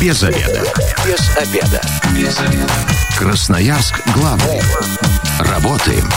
Без обеда. Без обеда. Без обеда. Красноярск главный. Работаем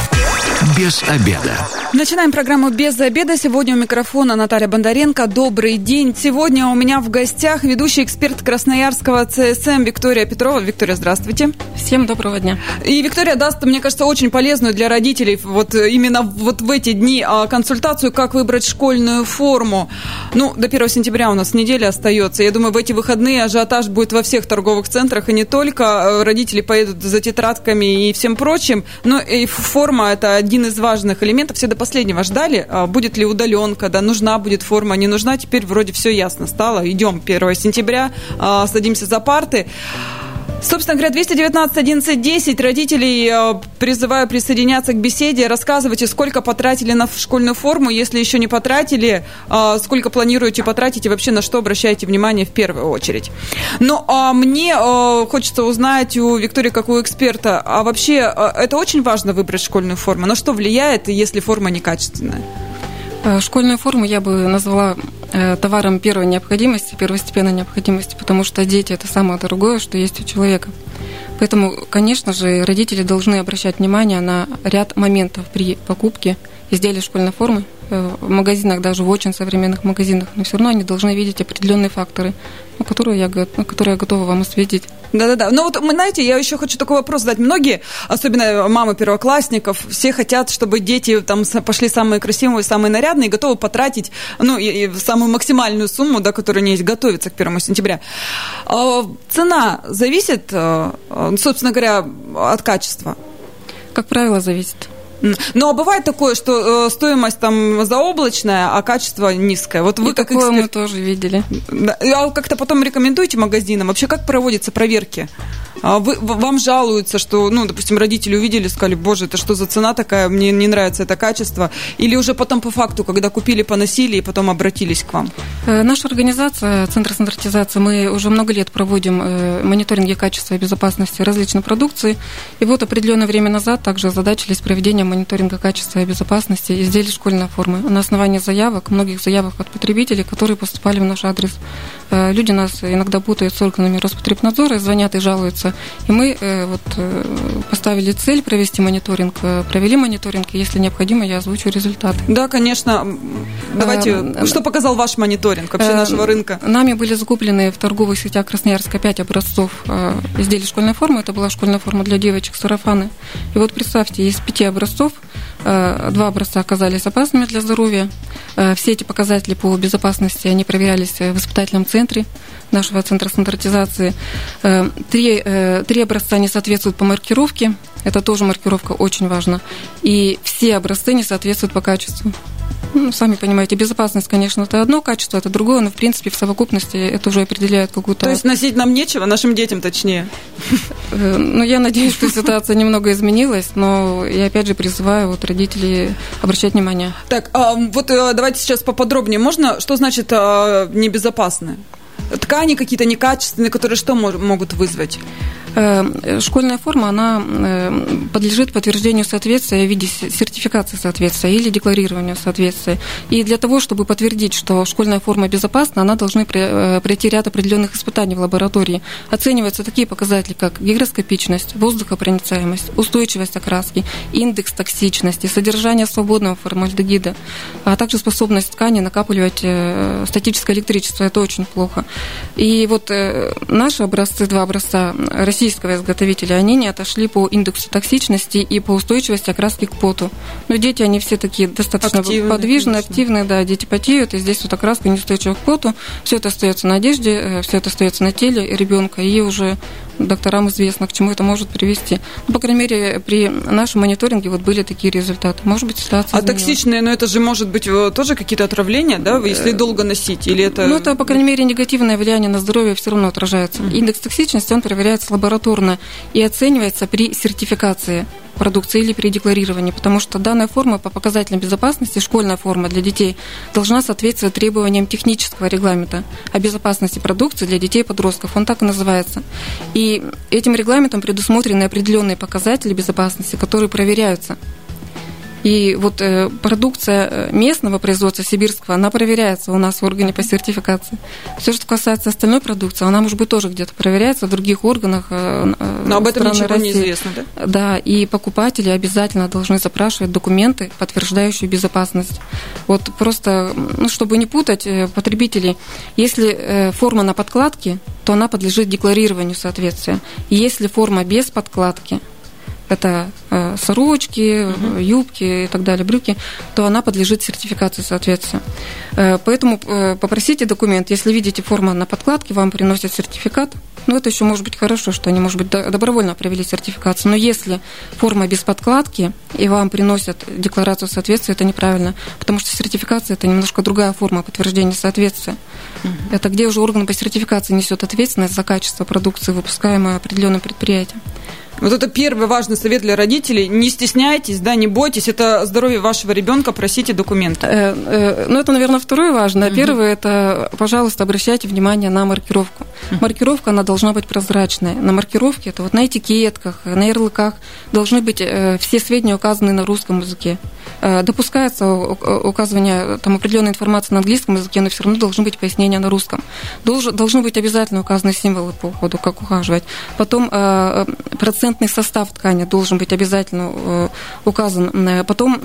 без обеда. Начинаем программу «Без обеда». Сегодня у микрофона Наталья Бондаренко. Добрый день. Сегодня у меня в гостях ведущий эксперт Красноярского ЦСМ Виктория Петрова. Виктория, здравствуйте. Всем доброго дня. И Виктория даст, мне кажется, очень полезную для родителей вот именно вот в эти дни а, консультацию, как выбрать школьную форму. Ну, до 1 сентября у нас неделя остается. Я думаю, в эти выходные ажиотаж будет во всех торговых центрах, и не только. Родители поедут за тетрадками и всем прочим. Но и форма – это один из важных элементов. Все до последнего ждали, а, будет ли удаленка, да, нужна будет форма, не нужна. Теперь вроде все ясно стало. Идем 1 сентября, а, садимся за парты. Собственно говоря, 219 11 10 родителей э, призываю присоединяться к беседе. Рассказывайте, сколько потратили на школьную форму, если еще не потратили, э, сколько планируете потратить и вообще на что обращаете внимание в первую очередь. Ну, а мне э, хочется узнать у Виктории, как у эксперта, а вообще это очень важно выбрать школьную форму. На что влияет, если форма некачественная? Школьную форму я бы назвала Э, товаром первой необходимости, первостепенной необходимости, потому что дети – это самое дорогое, что есть у человека. Поэтому, конечно же, родители должны обращать внимание на ряд моментов при покупке изделий школьной формы, Э, в магазинах, даже в очень современных магазинах, но все равно они должны видеть определенные факторы, ну, которые я, которые я готова вам осветить. Да-да-да. Ну вот, вы знаете, я еще хочу такой вопрос задать. Многие, особенно мамы первоклассников, все хотят, чтобы дети там пошли самые красивые, самые нарядные, и готовы потратить, ну, и, и самую максимальную сумму, да, которая у них есть, готовиться к 1 сентября. А, цена зависит, э, собственно говоря, от качества? Как правило, зависит. Ну, а бывает такое, что э, стоимость там заоблачная, а качество низкое. Вот вы И как такое эксперт... мы тоже видели. А как-то потом рекомендуете магазинам? Вообще, как проводятся проверки? А вы, вам жалуются, что, ну, допустим, родители увидели, сказали, боже, это что за цена такая, мне не нравится это качество. Или уже потом по факту, когда купили, поносили и потом обратились к вам? Э, наша организация, Центр стандартизации, мы уже много лет проводим э, мониторинги качества и безопасности различной продукции. И вот определенное время назад также озадачились проведением мониторинга качества и безопасности изделий школьной формы на основании заявок, многих заявок от потребителей, которые поступали в наш адрес. Э, люди нас иногда путают с органами Роспотребнадзора, звонят и жалуются. И мы э, вот э, поставили цель провести мониторинг, провели мониторинг, и если необходимо, я озвучу результаты. Да, конечно. Давайте, что показал ваш мониторинг вообще нашего рынка? Нами были закуплены в торговых сетях Красноярска 5 образцов изделий школьной формы. Это была школьная форма для девочек, сарафаны. И вот представьте, из пяти образцов. Э, два образца оказались опасными для здоровья. Э, все эти показатели по безопасности, они проверялись в испытательном центре нашего центра стандартизации. Э, три, три образца не соответствуют по маркировке. Это тоже маркировка очень важна. И все образцы не соответствуют по качеству. Ну, сами понимаете, безопасность, конечно, это одно качество, это другое, но, в принципе, в совокупности это уже определяет какую-то... То есть носить нам нечего, нашим детям точнее? Э, ну, я надеюсь, что ситуация немного изменилась, но я, опять же, призываю вот родителей обращать внимание. Так, а, вот э, давайте сейчас поподробнее. Можно, что значит а, небезопасное? Ткани какие-то некачественные, которые что могут вызвать? Э, школьная форма, она э, подлежит подтверждению соответствия в виде сертификации соответствия или декларированию соответствия. И для того, чтобы подтвердить, что школьная форма безопасна, она должна э, пройти ряд определенных испытаний в лаборатории. Оцениваются такие показатели, как гигроскопичность, воздухопроницаемость, устойчивость окраски, индекс токсичности, содержание свободного формальдегида, а также способность ткани накапливать статическое электричество. Это очень плохо. И вот наши образцы, два образца, Россия российского изготовителя, они не отошли по индексу токсичности и по устойчивости окраски к поту. Но дети, они все такие достаточно активные, подвижные, конечно. активные, да, дети потеют, и здесь вот окраска неустойчива к поту. Все это остается на одежде, э, все это остается на теле ребенка, и уже докторам известно, к чему это может привести. Ну, по крайней мере, при нашем мониторинге вот были такие результаты. Может быть, ситуация А изменилась. токсичные, но это же может быть э, тоже какие-то отравления, да, если э, долго носить, или это... Ну, это, по крайней мере, негативное влияние на здоровье все равно отражается. Mm-hmm. Индекс токсичности, он проверяется лабораторно и оценивается при сертификации продукции или при декларировании, потому что данная форма по показателям безопасности, школьная форма для детей, должна соответствовать требованиям технического регламента о безопасности продукции для детей и подростков. Он так и называется. И этим регламентом предусмотрены определенные показатели безопасности, которые проверяются. И вот э, продукция э, местного производства сибирского, она проверяется у нас в органе по сертификации. Все, что касается остальной продукции, она, может быть, тоже где-то проверяется в других органах. Э, Но об этом ничего России. не известно, да? Да, и покупатели обязательно должны запрашивать документы, подтверждающие безопасность. Вот просто, ну, чтобы не путать потребителей, если форма на подкладке, то она подлежит декларированию соответствия. Если форма без подкладки, это э, сорочки, угу. юбки и так далее, брюки, то она подлежит сертификации соответствия. Э, поэтому попросите документ. Если видите форму на подкладке, вам приносят сертификат. Ну, это еще может быть хорошо, что они, может быть, добровольно провели сертификацию. Но если форма без подкладки, и вам приносят декларацию соответствия, это неправильно. Потому что сертификация – это немножко другая форма подтверждения соответствия. Угу. Это где уже орган по сертификации несет ответственность за качество продукции, выпускаемой определенным предприятием. Вот это первый важный совет для родителей. Не стесняйтесь, да, не бойтесь. Это здоровье вашего ребенка, просите документы. Э, э, ну, это, наверное, второе важное. Угу. Первое, это, пожалуйста, обращайте внимание на маркировку. Угу. Маркировка, она должна быть прозрачной. На маркировке, это вот на этикетках, на ярлыках должны быть э, все сведения указаны на русском языке. Э, допускается указывание там, определенной информации на английском языке, но все равно должны быть пояснения на русском. Долж, должны быть обязательно указаны символы по уходу, как ухаживать. Потом э, процентный состав ткани должен быть обязательно э, указан. Потом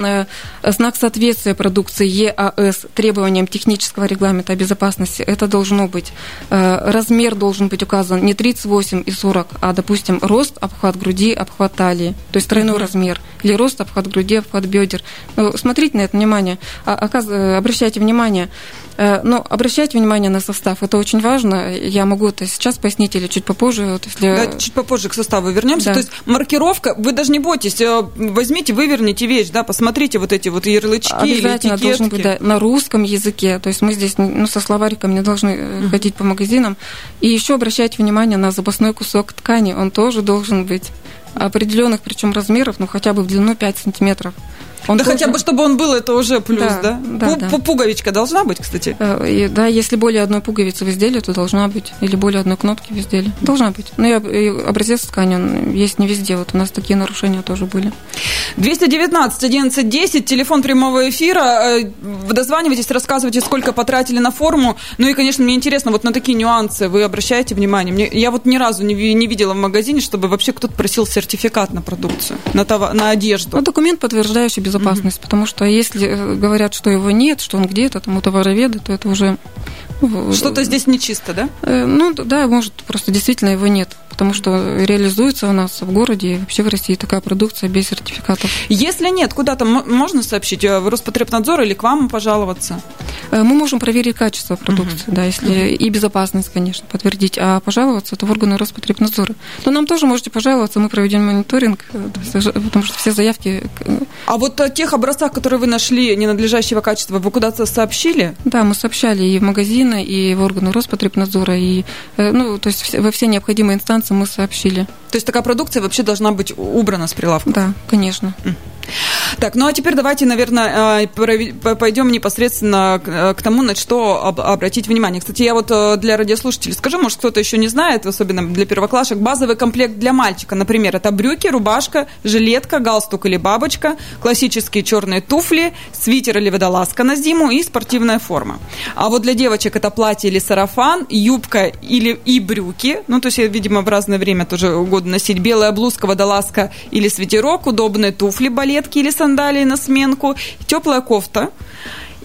знак соответствия продукции ЕАС требованиям технического регламента о безопасности. Это должно быть. Размер должен быть указан не 38 и 40, а, допустим, рост, обхват груди, обхват талии. То есть тройной размер. Или рост, обхват груди, обхват бедер. Ну, смотрите на это внимание, а, обращайте внимание. Э, но обращайте внимание на состав, это очень важно. Я могу это сейчас пояснить или чуть попозже. Вот если... Да, чуть попозже к составу вернемся. Да. То есть маркировка, вы даже не бойтесь, э, возьмите, выверните вещь, да, посмотрите вот эти вот ярлычки Обязательно или должен быть да, на русском языке. То есть мы здесь ну, со словариком не должны uh-huh. ходить по магазинам. И еще обращайте внимание на запасной кусок ткани, он тоже должен быть определенных, причем размеров, ну хотя бы в длину 5 сантиметров. Он да должен... хотя бы, чтобы он был, это уже плюс, да? да? да, Пу- да. Пуговичка должна быть, кстати? Э, и, да, если более одной пуговицы в изделии, то должна быть. Или более одной кнопки в изделии. Должна быть. Но ну, и образец ткани он есть не везде. Вот у нас такие нарушения тоже были. 219 11 10, телефон прямого эфира. Э, дозванивайтесь, рассказывайте, сколько потратили на форму. Ну и, конечно, мне интересно, вот на такие нюансы вы обращаете внимание? Мне, я вот ни разу не, не видела в магазине, чтобы вообще кто-то просил сертификат на продукцию, на, товар, на одежду. Ну, документ, подтверждающий безопасность безопасность, mm-hmm. потому что если э, говорят, что его нет, что он где-то там у товароведа, то это уже ну, что-то здесь нечисто, да? Э, ну да, может просто действительно его нет потому что реализуется у нас в городе и вообще в России такая продукция без сертификатов. Если нет, куда-то можно сообщить э, в Роспотребнадзор или к вам пожаловаться? Э, мы можем проверить качество продукции, угу. да, если угу. и безопасность, конечно, подтвердить, а пожаловаться это в органы Роспотребнадзора. Но нам тоже можете пожаловаться, мы проведем мониторинг, э, потому что все заявки. А вот о тех образцах, которые вы нашли ненадлежащего качества, вы куда-то сообщили? Да, мы сообщали и в магазины, и в органы Роспотребнадзора, и ну, то есть во все необходимые инстанции мы сообщили. То есть такая продукция вообще должна быть убрана с прилавка? Да, конечно. Так, ну а теперь давайте, наверное, э, пойдем непосредственно э, к тому, на что обратить внимание. Кстати, я вот э, для радиослушателей скажу, может, кто-то еще не знает, особенно для первоклашек, базовый комплект для мальчика. Например, это брюки, рубашка, жилетка, галстук или бабочка, классические черные туфли, свитер или водолазка на зиму и спортивная форма. А вот для девочек это платье или сарафан, юбка или и брюки. Ну, то есть, видимо, в разное время тоже угодно носить. Белая блузка, водолазка или свитерок, удобные туфли, балетки или сандалии на сменку, теплая кофта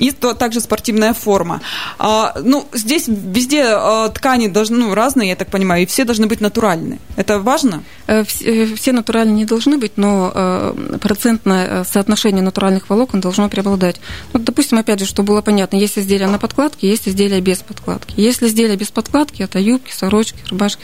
и то, также спортивная форма. А, ну, здесь везде а, ткани должны, ну, разные, я так понимаю, и все должны быть натуральные. Это важно? Э, все, э, все натуральные не должны быть, но э, процентное соотношение натуральных волокон должно преобладать. Вот, допустим, опять же, чтобы было понятно, есть изделия на подкладке, есть изделия без подкладки. Если изделия без подкладки, это юбки, сорочки, рубашки,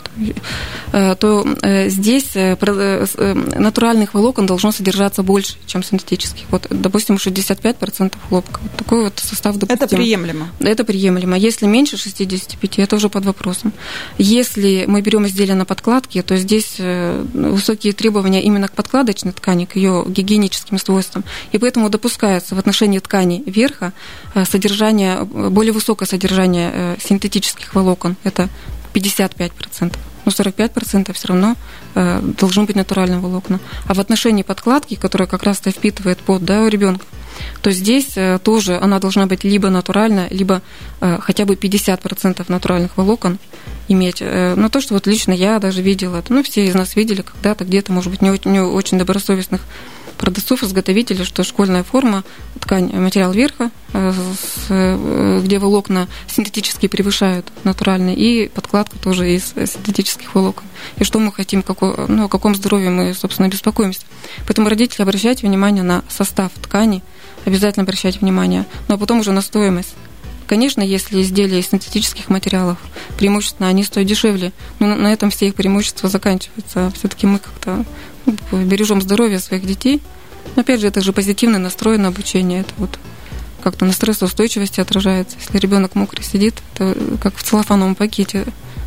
то здесь натуральных волокон должно содержаться больше, чем синтетических. Вот, допустим, 65% хлопка. Вот такой вот состав допустим. Это приемлемо? Это приемлемо. Если меньше 65, это уже под вопросом. Если мы берем изделия на подкладке, то здесь э, высокие требования именно к подкладочной ткани, к ее гигиеническим свойствам. И поэтому допускается в отношении ткани верха э, содержание, более высокое содержание э, синтетических волокон. Это 55%. Но 45% все равно э, должны быть натуральные волокна. А в отношении подкладки, которая как раз-то впитывает пот да, у ребенка, то здесь э, тоже она должна быть либо натуральная, либо э, хотя бы 50% натуральных волокон иметь. Э, но то, что вот лично я даже видела, ну, все из нас видели когда-то где-то, может быть, не не очень добросовестных продавцов, изготовителей, что школьная форма, ткань, материал верха, где волокна синтетически превышают натуральные, и подкладка тоже из синтетических волокон. И что мы хотим, какой, ну, о каком здоровье мы, собственно, беспокоимся. Поэтому родители обращайте внимание на состав ткани, обязательно обращать внимание, но ну, а потом уже на стоимость. Конечно, если изделия из синтетических материалов, преимущественно они стоят дешевле, но на этом все их преимущества заканчиваются. Все-таки мы как-то бережем здоровье своих детей. Но опять же, это же позитивный настрой на обучение. Это вот как-то на стрессоустойчивости отражается. Если ребенок мокрый сидит, это как в целлофановом пакете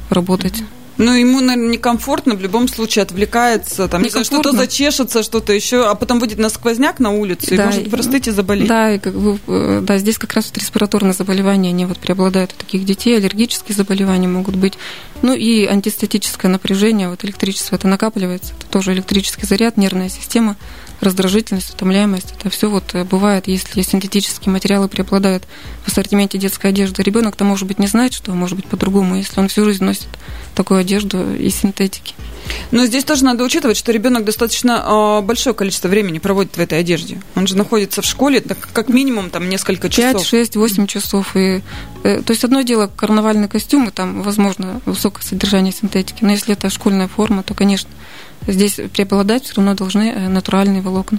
работать. Ну, ему, наверное, некомфортно, в любом случае отвлекается, там, не знаю, что-то зачешется, что-то еще, а потом выйдет на сквозняк на улице да, и может простыть и заболеть. Да, и как бы, э, да, здесь как раз вот респираторные заболевания, они вот преобладают у таких детей, аллергические заболевания могут быть. Ну и антистатическое напряжение, вот электричество это накапливается, это тоже электрический заряд, нервная система раздражительность, утомляемость. Это все вот э, бывает, если синтетические материалы преобладают в ассортименте детской одежды. Ребенок-то, может быть, не знает, что может быть по-другому, если он всю жизнь носит такую одежду из синтетики. Но здесь тоже надо учитывать, что ребенок достаточно э, большое количество времени проводит в этой одежде. Он же находится в школе так, как минимум там несколько часов. 5, 6, 8 часов. И, э, то есть одно дело карнавальный костюм, и там, возможно, высокое содержание синтетики. Но если это школьная форма, то, конечно, здесь преобладать все равно должны э, натуральные волокна.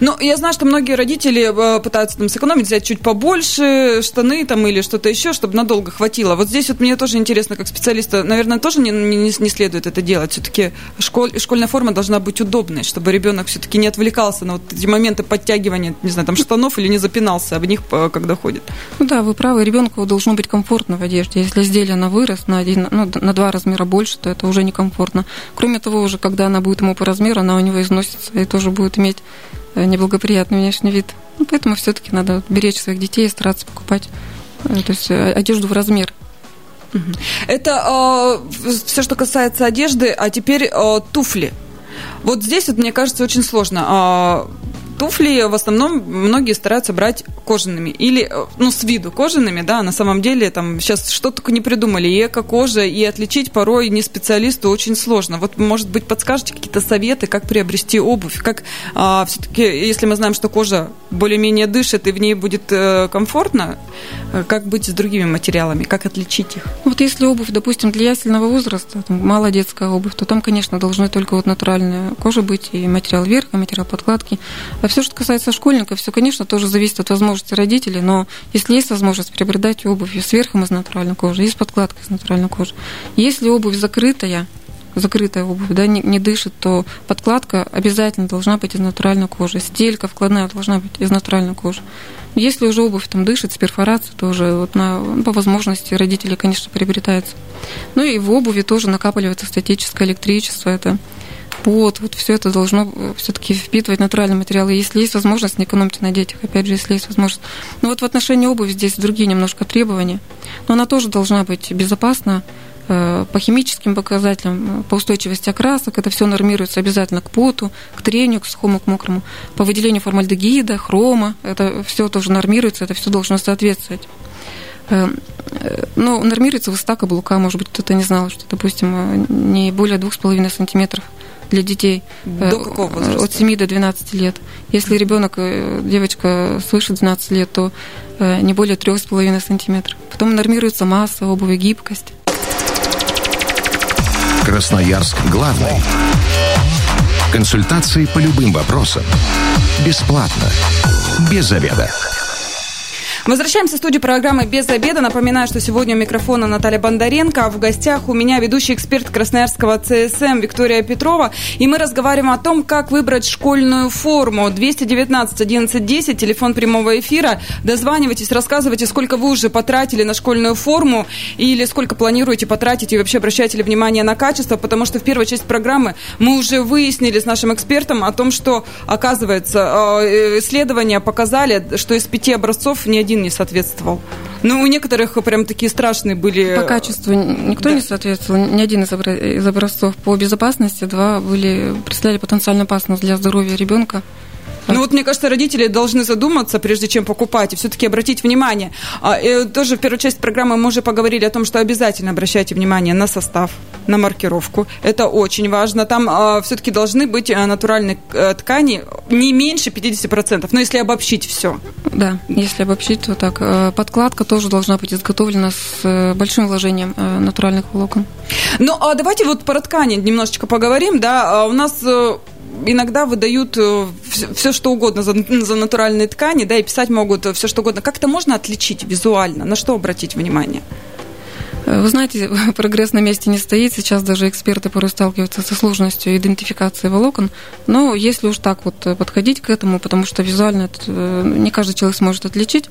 Ну, я знаю, что многие родители э, пытаются там сэкономить, взять чуть побольше штаны там или что-то еще, чтобы надолго хватило. Вот здесь вот мне тоже интересно, как специалиста, наверное, тоже не, не, не следует это делать. Все-таки школь, школьная форма должна быть удобной, чтобы ребенок все-таки не отвлекался на вот эти моменты подтягивания, не знаю, там штанов или не запинался об них, э, когда ходит. Ну да, вы правы, ребенку должно быть комфортно в одежде. Если изделие на вырос на, один, ну, на два размера больше, то это уже некомфортно. Кроме того, уже когда она будет ему по размеру, она у него износится и тоже будет иметь э, неблагоприятный внешний вид. Ну, поэтому все-таки надо беречь своих детей и стараться покупать э, то есть, э, одежду в размер. Это э, все, что касается одежды, а теперь э, туфли. Вот здесь вот мне кажется очень сложно. Туфли в основном многие стараются брать кожаными. Или, э, ну, с виду кожаными, да, на самом деле там сейчас что только не придумали. И эко-кожа, и отличить порой не специалисту очень сложно. Вот, может быть, подскажете какие-то советы, как приобрести обувь? Как а, все-таки, если мы знаем, что кожа более-менее дышит и в ней будет э, комфортно, э, как быть с другими материалами? Как отличить их? Вот если обувь, допустим, для ясельного возраста, там, мало детская обувь, то там, конечно, должны только вот натуральная кожа быть, и материал верха, материал подкладки. А все, что касается школьников, все, конечно, тоже зависит от возможности родителей, но если есть возможность приобретать обувь с верхом из натуральной кожи, и с подкладкой из натуральной кожи. Если обувь закрытая, закрытая обувь, да, не, не дышит, то подкладка обязательно должна быть из натуральной кожи. Стелька вкладная должна быть из натуральной кожи. Если уже обувь там дышит с перфорацией, то уже вот на, по возможности родители, конечно, приобретается. Ну и в обуви тоже накапливается статическое электричество. Это пот, вот все это должно э, все-таки впитывать натуральные материалы. Если есть возможность, не экономьте на детях, опять же, если есть возможность. Но вот в отношении обуви здесь другие немножко требования. Но она тоже должна быть безопасна э, по химическим показателям, э, по устойчивости окрасок, это все нормируется обязательно к поту, к трению, к сухому, к мокрому, по выделению формальдегида, хрома, это все тоже нормируется, это все должно соответствовать. Ну, нормируется высота каблука, может быть, кто-то не знал, что, допустим, не более 2,5 сантиметров для детей до э, какого возраста? от 7 до 12 лет. Если ребенок, э, девочка свыше 12 лет, то э, не более 3,5 сантиметров. Потом нормируется масса обуви, гибкость. Красноярск главный. Консультации по любым вопросам. Бесплатно. Без заведа. Возвращаемся в студию программы «Без обеда». Напоминаю, что сегодня у микрофона Наталья Бондаренко, а в гостях у меня ведущий эксперт Красноярского ЦСМ Виктория Петрова. И мы разговариваем о том, как выбрать школьную форму. 219 11 10, телефон прямого эфира. Дозванивайтесь, рассказывайте, сколько вы уже потратили на школьную форму или сколько планируете потратить и вообще обращаете ли внимание на качество, потому что в первой части программы мы уже выяснили с нашим экспертом о том, что, оказывается, э, исследования показали, что из пяти образцов ни один один не соответствовал. Ну, у некоторых прям такие страшные были. По качеству никто да. не соответствовал. Ни один из образцов по безопасности, два были представляли потенциальную опасность для здоровья ребенка. Ну вот, мне кажется, родители должны задуматься, прежде чем покупать, и все-таки обратить внимание. А, и тоже в первой части программы мы уже поговорили о том, что обязательно обращайте внимание на состав, на маркировку. Это очень важно. Там а, все-таки должны быть а, натуральные а, ткани не меньше 50%, но если обобщить все. Да, если обобщить, то так. Э, подкладка тоже должна быть изготовлена с э, большим вложением натуральных волокон. Ну, а давайте вот про ткани немножечко поговорим, да. У нас иногда выдают э, все, что угодно за, за натуральные ткани, да, и писать могут все, что угодно. Как это можно отличить визуально? На что обратить внимание? Вы знаете, прогресс на месте не стоит. Сейчас даже эксперты порой сталкиваются со сложностью идентификации волокон. Но если уж так вот подходить к этому, потому что визуально э, не каждый человек сможет отличить.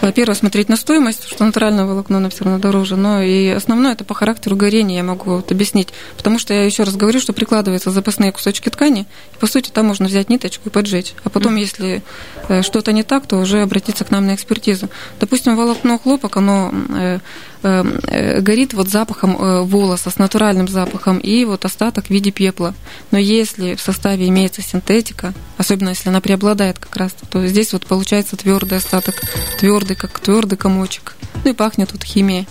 Во-первых, смотреть на стоимость, что натуральное волокно, оно все равно дороже. Но и основное это по характеру горения, я могу вот объяснить. Потому что я еще раз говорю, что прикладываются запасные кусочки ткани, и по сути там можно взять ниточку и поджечь. А потом, если э, что-то не так, то уже обратиться к нам на экспертизу. Допустим, волокно хлопок, оно э, горит вот запахом э, волоса, с натуральным запахом, и вот остаток в виде пепла. Но если в составе имеется синтетика, особенно если она преобладает как раз, то здесь вот получается твердый остаток, твердый, как твердый комочек. Ну и пахнет тут химией.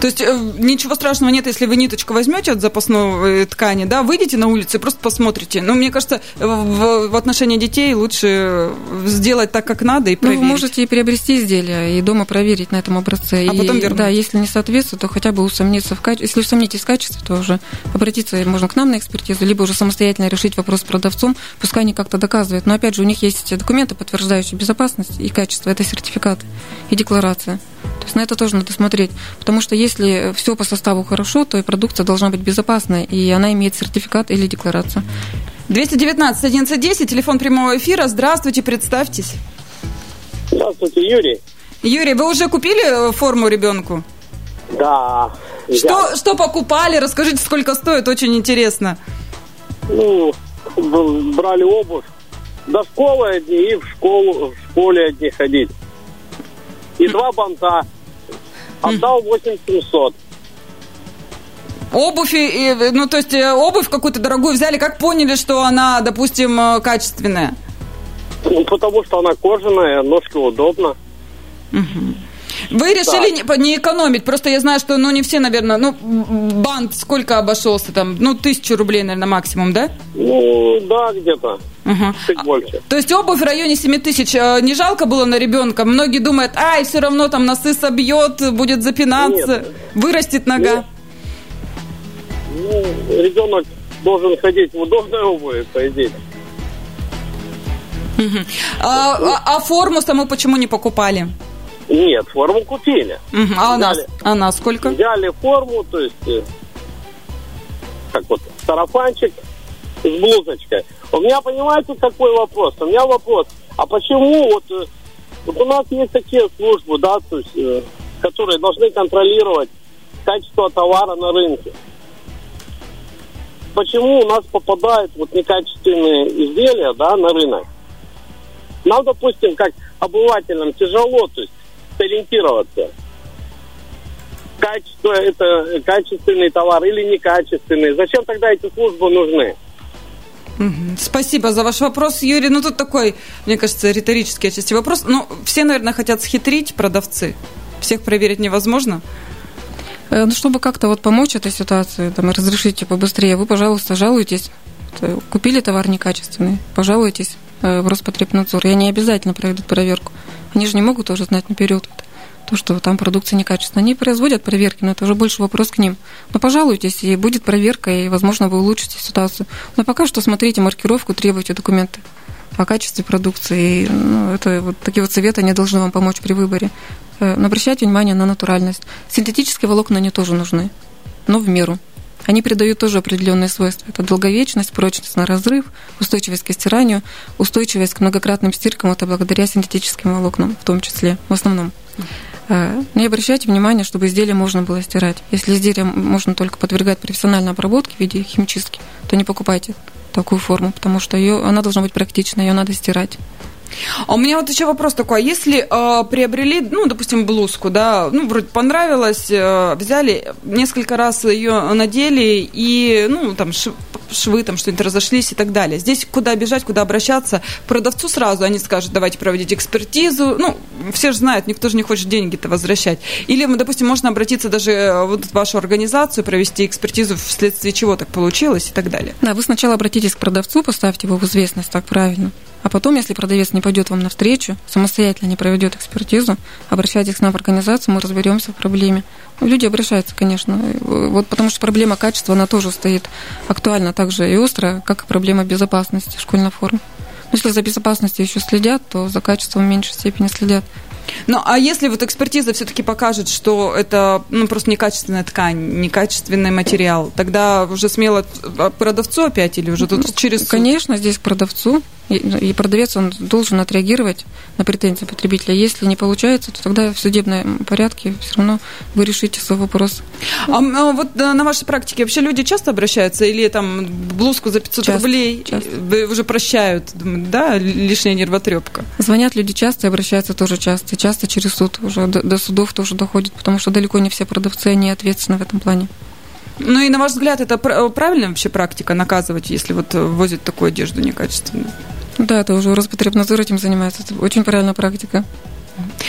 То есть э, ничего страшного нет, если вы ниточку возьмете от запасной э, ткани, да, выйдете на улицу и просто посмотрите. Но мне кажется, в, в отношении детей лучше сделать так, как надо и проверить. Ну, вы можете и приобрести изделие, и дома проверить на этом образце. А и, потом вернуть. Да, если не соответствует, то хотя бы усомниться в качестве. Если усомнитесь в качестве, то уже обратиться можно к нам на экспертизу, либо уже самостоятельно решить вопрос с продавцом, пускай они как-то доказывают. Но опять же, у них есть документы, подтверждающие безопасность и качество. Это сертификаты и декларация. То есть на это тоже надо смотреть. Потому что если все по составу хорошо, то и продукция должна быть безопасной, и она имеет сертификат или декларацию. 219 1110, телефон прямого эфира. Здравствуйте, представьтесь. Здравствуйте, Юрий. Юрий, вы уже купили э, форму ребенку? Да. Что, что покупали? Расскажите, сколько стоит, очень интересно. Ну, брали обувь. До школы одни и в школу, в школе одни ходить и два банта. Отдал 8700. Обувь, и, ну, то есть э, обувь какую-то дорогую взяли, как поняли, что она, допустим, э, качественная? Ну, потому что она кожаная, ножки удобно. Угу. Вы решили да. не, не экономить, просто я знаю, что, ну, не все, наверное, ну, бант сколько обошелся там, ну, тысячу рублей, наверное, максимум, да? Ну, да, где-то. Угу. Чуть больше. То есть обувь в районе 7 тысяч э, не жалко было на ребенка? Многие думают, ай, все равно там носы собьет, будет запинаться, Нет. вырастет нога. Ну, ребенок должен ходить в удобной обуви, по идее. Угу. А, а, а форму саму почему не покупали? Нет, форму купили. Угу. А она, она сколько? Взяли форму, то есть, э, как вот, сарафанчик с блузочкой. У меня, понимаете, какой вопрос? У меня вопрос, а почему вот, э, вот у нас есть такие службы, да, то есть, э, которые должны контролировать качество товара на рынке. Почему у нас попадают вот некачественные изделия, да, на рынок? Нам, допустим, как обывателям тяжело, то есть сориентироваться. Качество это качественный товар или некачественный. Зачем тогда эти службы нужны? Спасибо за ваш вопрос, Юрий. Ну, тут такой, мне кажется, риторический отчасти вопрос. Ну, все, наверное, хотят схитрить продавцы. Всех проверить невозможно. Э, ну, чтобы как-то вот помочь этой ситуации, там, разрешить побыстрее, вы, пожалуйста, жалуйтесь. Купили товар некачественный, пожалуйтесь э, в Роспотребнадзор. И они обязательно проведут проверку. Они же не могут тоже знать наперед то, что там продукция некачественная. Они производят проверки, но это уже больше вопрос к ним. Но пожалуйтесь, и будет проверка, и, возможно, вы улучшите ситуацию. Но пока что смотрите маркировку, требуйте документы о качестве продукции. И, ну, это вот такие вот советы, они должны вам помочь при выборе. Э, но обращайте внимание на натуральность. Синтетические волокна, они тоже нужны, но в меру. Они придают тоже определенные свойства. Это долговечность, прочность на разрыв, устойчивость к стиранию, устойчивость к многократным стиркам. Это благодаря синтетическим волокнам в том числе, в основном. Э, не обращайте внимания, чтобы изделие можно было стирать. Если изделие можно только подвергать профессиональной обработке в виде химчистки, то не покупайте такую форму, потому что ее, она должна быть практичной, ее надо стирать. А у меня вот еще вопрос такой, а если э, приобрели, ну, допустим, блузку, да, ну, вроде понравилось, э, взяли, несколько раз ее надели, и, ну, там, швы, там, что-нибудь разошлись и так далее. Здесь куда бежать, куда обращаться? Продавцу сразу они скажут, давайте проводить экспертизу. Ну, все же знают, никто же не хочет деньги-то возвращать. Или, допустим, можно обратиться даже э, вот в вашу организацию, провести экспертизу, вследствие чего так получилось и так далее. Да, вы сначала обратитесь к продавцу, поставьте его в известность, так правильно. А потом, если продавец не пойдет вам навстречу, самостоятельно не проведет экспертизу, обращайтесь к нам в организацию, мы разберемся в проблеме. Ну, люди обращаются, конечно. Вот потому что проблема качества, она тоже стоит актуальна также и остро, как и проблема безопасности школьной формы. Но если за безопасностью еще следят, то за качеством в меньшей степени следят. Ну, а если вот экспертиза все-таки покажет, что это ну, просто некачественная ткань, некачественный материал, тогда уже смело продавцу опять или уже тут ну, через... Конечно, здесь к продавцу. И продавец, он должен отреагировать на претензии потребителя. Если не получается, то тогда в судебном порядке все равно вы решите свой вопрос. А, а вот на вашей практике вообще люди часто обращаются? Или там блузку за 500 часто, рублей часто. уже прощают? Да, лишняя нервотрепка? Звонят люди часто и обращаются тоже часто. Часто через суд уже до, до судов тоже доходит, потому что далеко не все продавцы, они ответственны в этом плане. Ну и на ваш взгляд, это правильная вообще практика наказывать, если вот возят такую одежду некачественную? Да, это уже Роспотребнадзор этим занимается. Это очень правильная практика.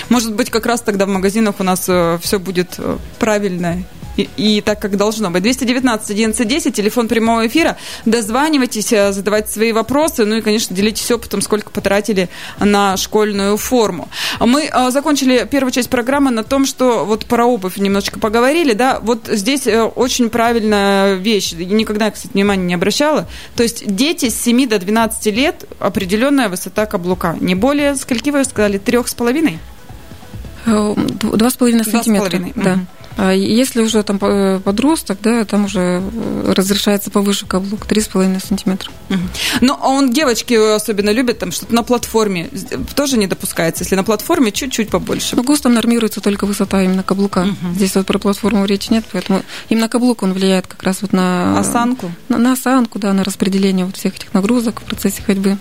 Может быть, как раз тогда в магазинах у нас э, все будет э, правильно и, и так, как должно быть. 219 11 телефон прямого эфира. Дозванивайтесь, э, задавайте свои вопросы. Ну и, конечно, делитесь опытом, сколько потратили на школьную форму. Мы а, закончили первую часть программы на том, что вот про обувь немножечко поговорили, да, вот здесь э, очень правильная вещь. Никогда, кстати, внимания не обращала. То есть дети с 7 до 12 лет определенная высота каблука. Не более, скольки вы сказали, трех с половиной? Два с половиной сантиметра. Да. А если уже там подросток, да, там уже э, разрешается повыше каблук, 3,5 сантиметра. Угу. Ну, а он девочки особенно любят, там что-то на платформе тоже не допускается, если на платформе чуть-чуть побольше. Ну, ГОСТом нормируется только высота именно каблука. Угу. Здесь вот про платформу речи нет, поэтому именно каблук, он влияет как раз вот на... Осанку? На, на осанку, да, на распределение вот всех этих нагрузок в процессе ходьбы.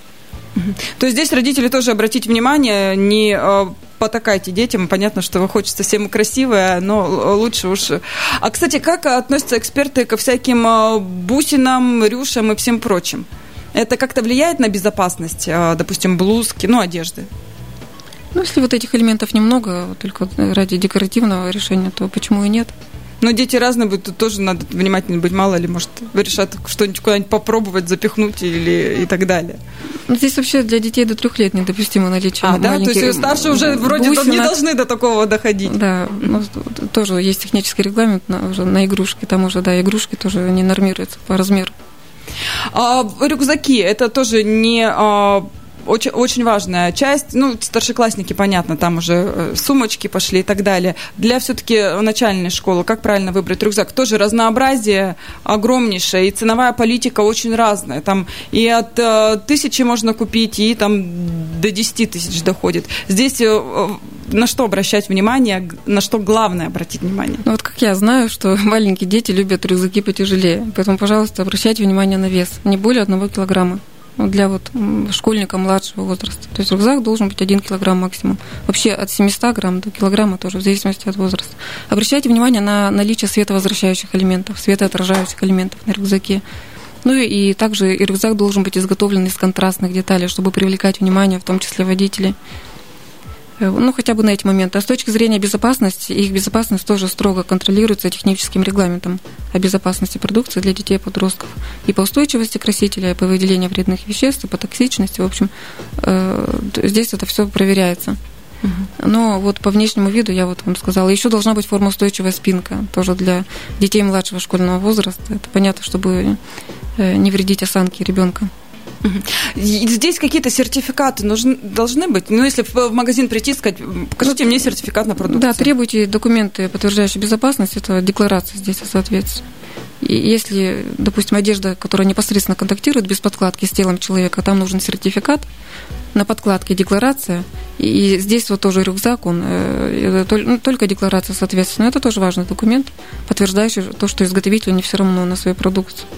То есть здесь родители тоже обратить внимание, не а, потакайте детям. Понятно, что хочется всем красивое, но лучше уж... А, кстати, как относятся эксперты ко всяким а, бусинам, рюшам и всем прочим? Это как-то влияет на безопасность, а, допустим, блузки, ну, одежды? Ну, если вот этих элементов немного, только ради декоративного решения, то почему и нет? Но дети разные будут, тут тоже надо внимательно быть, мало ли, может, решат что-нибудь куда-нибудь попробовать, запихнуть или и так далее. Ну, здесь вообще для детей до трех лет недопустимо наличие А, да? То есть старшие уже вроде бусинок. не должны до такого доходить. Да, ну, тоже есть технический регламент на, уже на игрушки, там уже, да, игрушки тоже не нормируются по размеру. А, рюкзаки, это тоже не а, очень, очень важная часть. Ну, старшеклассники, понятно, там уже э, сумочки пошли и так далее. Для все-таки начальной школы, как правильно выбрать рюкзак? Тоже разнообразие огромнейшее, и ценовая политика очень разная. Там и от э, тысячи можно купить, и там до 10 тысяч доходит. Здесь э, на что обращать внимание, на что главное обратить внимание? Ну, вот как я знаю, что маленькие дети любят рюкзаки потяжелее. Поэтому, пожалуйста, обращайте внимание на вес. Не более одного килограмма для вот школьника младшего возраста. То есть рюкзак должен быть 1 килограмм максимум. Вообще от 700 грамм до килограмма тоже, в зависимости от возраста. Обращайте внимание на наличие световозвращающих элементов, светоотражающих элементов на рюкзаке. Ну и также и рюкзак должен быть изготовлен из контрастных деталей, чтобы привлекать внимание, в том числе водителей. Э, ну, хотя бы на эти моменты. А с точки зрения безопасности, их безопасность тоже строго контролируется техническим регламентом о безопасности продукции для детей и подростков. И по устойчивости красителя, и по выделению вредных веществ, и по токсичности, в общем, э, здесь это все проверяется. Но вот по внешнему виду я вот вам сказала, еще должна быть формоустойчивая спинка, тоже для детей младшего школьного возраста. Это понятно, чтобы э, не вредить осанке ребенка. Здесь какие-то сертификаты нужны, должны быть? Ну, если в магазин прийти и сказать, покажите мне сертификат на продукцию. Да, требуйте документы, подтверждающие безопасность, это декларация здесь о соответствии. И если, допустим, одежда, которая непосредственно контактирует без подкладки с телом человека, там нужен сертификат, на подкладке декларация, и здесь вот тоже рюкзак, он э, ну, только декларация, соответственно, это тоже важный документ, подтверждающий то, что изготовителю не все равно на свою продукцию.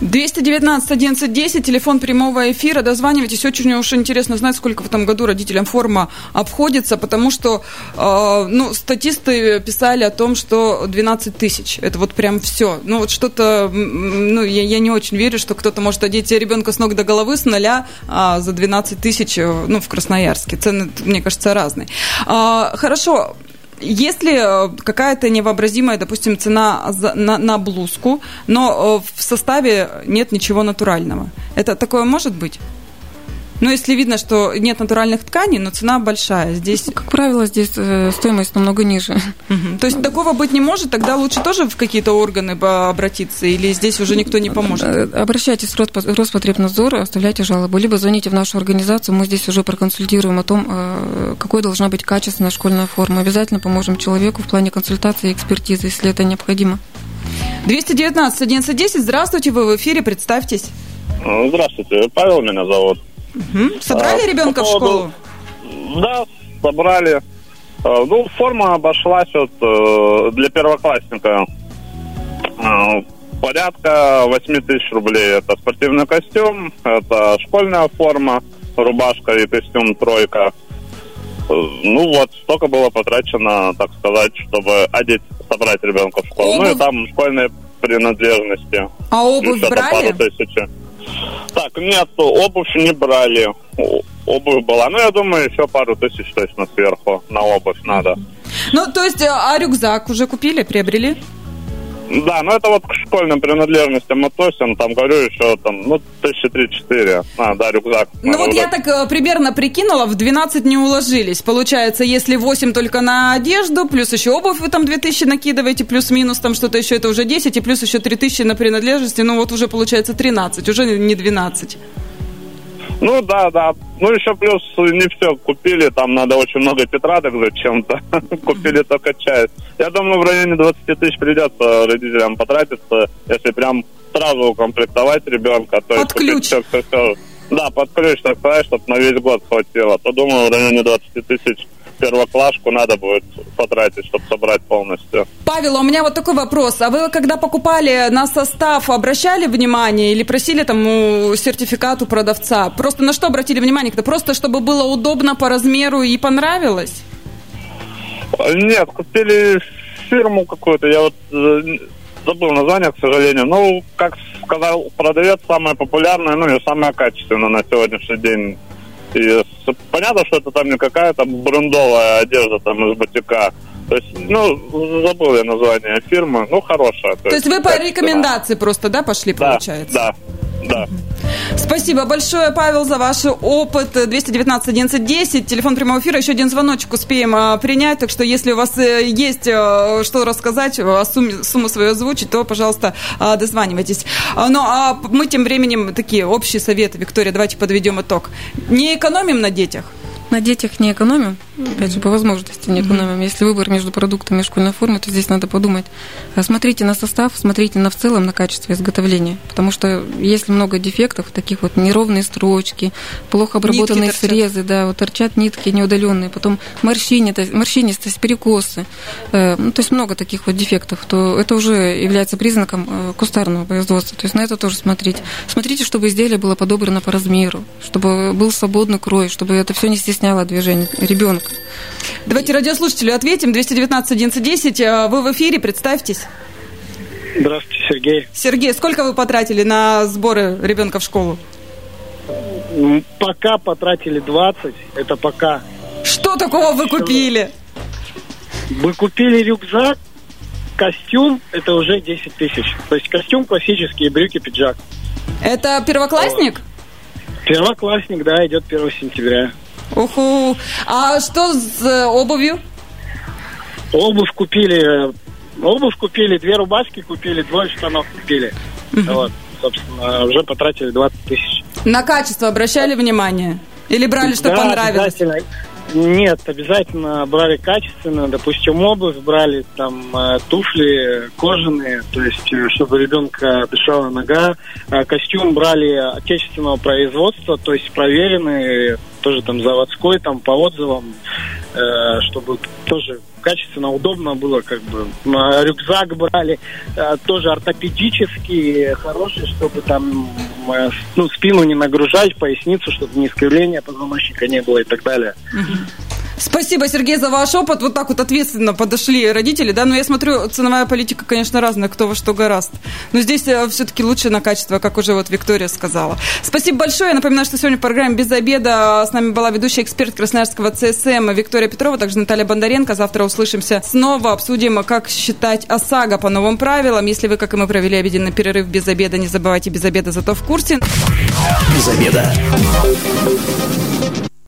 219 11 10, телефон прямого эфира. Дозванивайтесь. Очень уж интересно знать, сколько в этом году родителям форма обходится, потому что э, ну, статисты писали о том, что 12 тысяч. Это вот прям все. Ну, вот что-то, ну, я, я не очень верю, что кто-то может одеть ребенка с ног до головы с нуля а, за 12 тысяч, э, ну, в Красноярске. Цены, мне кажется, разные. А, хорошо, если э, какая-то невообразимая, допустим, цена на, на блузку, но э, в составе нет ничего натурального, это такое может быть? Ну, если видно, что нет натуральных тканей, но цена большая. Здесь... Как правило, здесь э, стоимость намного ниже. Угу. То есть такого быть не может, тогда лучше тоже в какие-то органы обратиться, или здесь уже никто не поможет? Э, обращайтесь в Роспотребнадзор, оставляйте жалобу, либо звоните в нашу организацию, мы здесь уже проконсультируем о том, э, какой должна быть качественная школьная форма. Обязательно поможем человеку в плане консультации и экспертизы, если это необходимо. 219 1110, здравствуйте, вы в эфире, представьтесь. Здравствуйте, Павел меня зовут. Угу. Собрали а, ребенка в школу? Да, собрали. А, ну, форма обошлась вот э, для первоклассника а, порядка 8 тысяч рублей. Это спортивный костюм, это школьная форма, рубашка и костюм тройка. Э, ну вот, столько было потрачено, так сказать, чтобы одеть, собрать ребенка в школу. Обувь? Ну и там школьные принадлежности. А обувь брали? Пару тысяч. Так, нет, обувь не брали. Обувь была. Ну, я думаю, еще пару тысяч точно сверху на обувь надо. Ну, то есть, а рюкзак уже купили, приобрели? Да, ну это вот к школьным принадлежностям относим, там, говорю, еще там, ну, тысячи три-четыре, а, да, рюкзак. Ну вот я так э, примерно прикинула, в 12 не уложились. Получается, если 8 только на одежду, плюс еще обувь вы там 2000 накидываете, плюс-минус там что-то еще, это уже 10, и плюс еще 3000 на принадлежности, ну вот уже получается 13, уже не 12. Ну да, да. Ну еще плюс не все купили, там надо очень много тетрадок зачем-то. купили только часть. Я думаю, в районе 20 тысяч придется родителям потратиться, если прям сразу укомплектовать ребенка. То под ключ. Все, все, все. Да, под ключ, так сказать, чтобы на весь год хватило. То думаю, в районе 20 тысяч первоклашку надо будет потратить, чтобы собрать полностью. Павел, у меня вот такой вопрос. А вы, когда покупали на состав, обращали внимание или просили там сертификат у продавца? Просто на что обратили внимание? Это просто, чтобы было удобно по размеру и понравилось? Нет, купили фирму какую-то. Я вот э, забыл название, к сожалению. Ну, как сказал продавец, самая популярная, ну и самая качественная на сегодняшний день и понятно, что это там не какая-то брендовая одежда там из бутика. То есть, ну, забыл я название фирмы, ну, хорошая. То, то есть, вы по рекомендации просто, да, пошли, да, получается? Да, да. Спасибо большое, Павел, за ваш опыт. 219 11 10, телефон прямого эфира. Еще один звоночек успеем а, принять. Так что, если у вас э, есть а, что рассказать, а, сумму, сумму свою озвучить, то, пожалуйста, а, дозванивайтесь. А, ну, а мы тем временем такие общие советы. Виктория, давайте подведем итог. Не экономим на детях? На детях не экономим, опять же, по возможности не экономим. Если выбор между продуктами и школьной формы, то здесь надо подумать. А смотрите на состав, смотрите на в целом на качество изготовления. Потому что если много дефектов, таких вот неровные строчки, плохо обработанные срезы, да, вот торчат нитки неудаленные, потом морщинистость, морщинистость перекосы, э, ну, то есть много таких вот дефектов, то это уже является признаком э, кустарного производства. То есть на это тоже смотрите. Смотрите, чтобы изделие было подобрано по размеру, чтобы был свободный крой, чтобы это все не стесняло движение ребенка. Давайте радиослушателю ответим. 219 1110. А, вы в эфире, представьтесь. Здравствуйте, Сергей. Сергей, сколько вы потратили на сборы ребенка в школу? Пока потратили 20, это пока. Что такого вы купили? Мы купили рюкзак, костюм, это уже 10 тысяч. То есть костюм классический, брюки, пиджак. Это первоклассник? Первоклассник, да, идет 1 сентября. Уху. А что с э, обувью? Обувь купили. Обувь купили, две рубашки купили, двое штанов купили. Угу. Вот, собственно, уже потратили 20 тысяч. На качество обращали внимание? Или брали, что да, понравилось? Обязательно. Нет, обязательно брали качественно, допустим, обувь брали, там, э, туфли кожаные, то есть, э, чтобы ребенка дышала нога. А костюм брали отечественного производства, то есть проверенный, тоже там заводской, там по отзывам, э, чтобы тоже качественно, удобно было, как бы. Рюкзак брали, э, тоже ортопедический, хороший, чтобы там э, ну, спину не нагружать, поясницу, чтобы ни искривления позвоночника не было и так далее. Спасибо, Сергей, за ваш опыт. Вот так вот ответственно подошли родители, да. Но я смотрю, ценовая политика, конечно, разная, кто во что гораст. Но здесь все-таки лучше на качество, как уже вот Виктория сказала. Спасибо большое. Я напоминаю, что сегодня в программе «Без обеда» с нами была ведущая эксперт Красноярского ЦСМ Виктория Петрова, также Наталья Бондаренко. Завтра услышимся снова, обсудим, как считать ОСАГО по новым правилам. Если вы, как и мы, провели обеденный перерыв без обеда, не забывайте без обеда, зато в курсе. Без обеда.